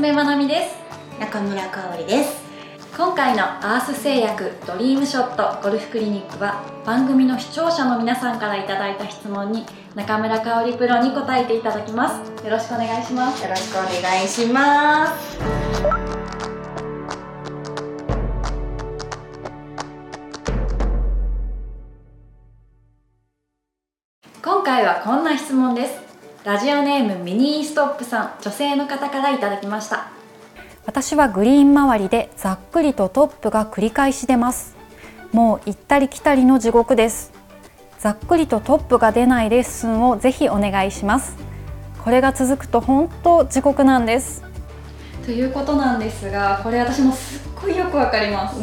娘まなみです。中村香織です。今回のアース製薬ドリームショットゴルフクリニックは番組の視聴者の皆さんからいただいた質問に中村香織プロに答えていただきます。よろしくお願いします。よろしくお願いします。今回はこんな質問ですラジオネームミニーストップさん女性の方からいただきました。私はグリーン周りでざっくりとトップが繰り返し出ます。もう行ったり来たりの地獄です。ざっくりとトップが出ないレッスンをぜひお願いします。これが続くと本当地獄なんです。ということなんですがこれ私もすっごいよくわかります。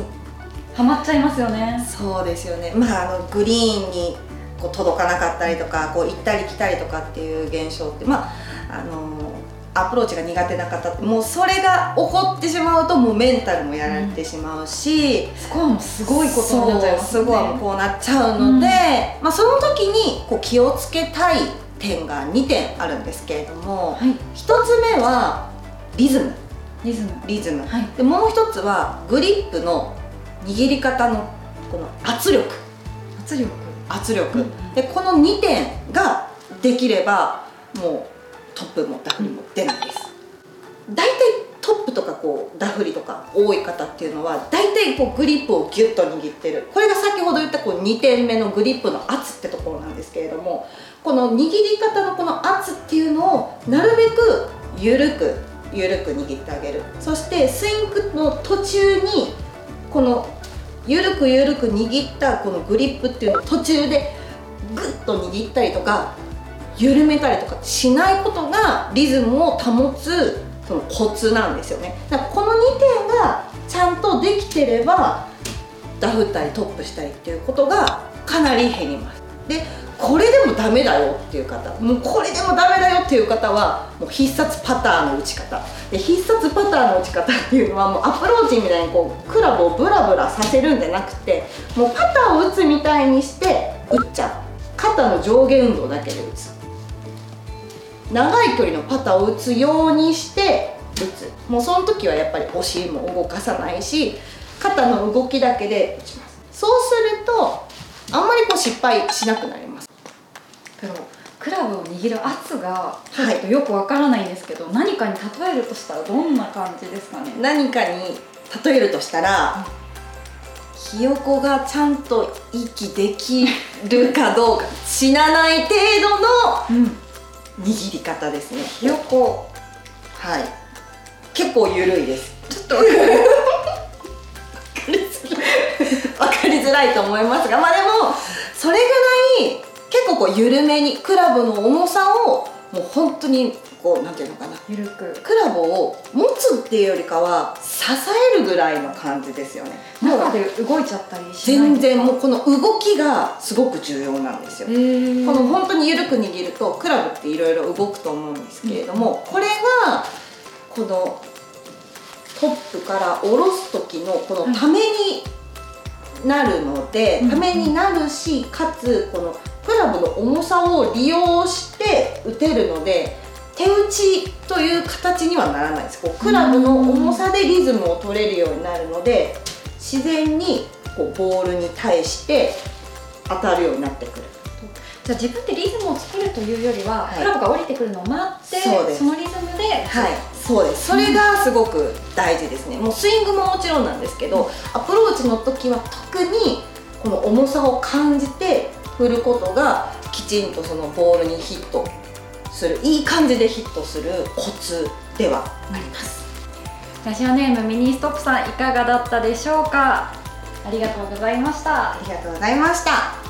ハマっちゃいますよね。そうですよね。まああのグリーンにこう届かなかったりとかこう行ったり来たりとかっていう現象ってまああのアプローチが苦手な方もうそれが起こってしまうともうメンタルもやられてしまうし、スコアもすごいことになっちゃいますそうスコアもこうなっちゃうので、うん。まあ、その時にこう気をつけたい点が2点あるんですけれども、はい。1つ目はリズム。リズム。リズム、はい。でもう1つはグリップの握り方のこの圧力。圧力圧力、でこの2点ができればもうトップもダフリも出ないです。大体トップとかこうダフリとか多い方っていうのは大体こうグリップをギュッと握ってる。これが先ほど言ったこう2点目のグリップの圧ってところなんですけれどもこの握り方のこの圧っていうのをなるべく緩く緩く握ってあげる。そしてスイングの途中にこのゆるくゆるく握ったこのグリップっていうのを途中でグッと握ったりとか緩めたりとかしないことがリズムを保つそのコツなんですよね。だからこの2点がちゃんとできてればダフったりトップしたりっていうことがかなり減ります。でこれでもダメだよっていう方もうこれでもダメだよっていう方はもう必殺パターの打ち方。で必殺パターの打ち方っていうのはもうアプローチみたいにこうクラブをブラブラさせるんじゃなくてもうパターを打つみたいにして打っちゃう。肩の上下運動だけで打つ。長い距離のパターを打つようにして打つ。もうその時はやっぱりお尻も動かさないし肩の動きだけで打ちます。そうするとあんまりこう失敗しなくなります。けどクラブを握る圧がちはい。ょっとよくわからないんですけど、何かに例えるとしたらどんな感じですかね？何かに例えるとしたら、ひよこがちゃんと息できるかどうか死なない程度のうん。握り方ですね。ひよこ。はい。結構緩いです。ちょっとわかるわかりづらいと思いますがまあでもそれぐらい結構こう緩めにクラブの重さをもう本当にこうなんていうのかな。ゆるく。クラブを持つっていうよりかは支えるぐらいの感じですよね。中で動いちゃったりしない全然もうこの動きがすごく重要なんですよ。この本当に緩く握るとクラブっていろいろ動くと思うんですけれども、これがこのトップから下ろす時のこのためになるので、うん。ためになるしかつこのクラブの重さを利用して打てるので手打ちという形にはならないです。こうクラブの重さでリズムを取れるようになるので自然にこうボールに対して当たるようになってくる。じゃあ自分でリズムを作るというよりは、はい。クラブが降りてくるのを待ってそのリズムではい、そうです。それがすごく大事ですね。もうスイングももちろんなんですけど、アプローチの時は特にこの重さを感じて振ることがきちんとそのボールにヒットするいい感じでヒットするコツではあります。ラジオネームミニストップさんいかがだったでしょうか？ありがとうございましたありがとうございました。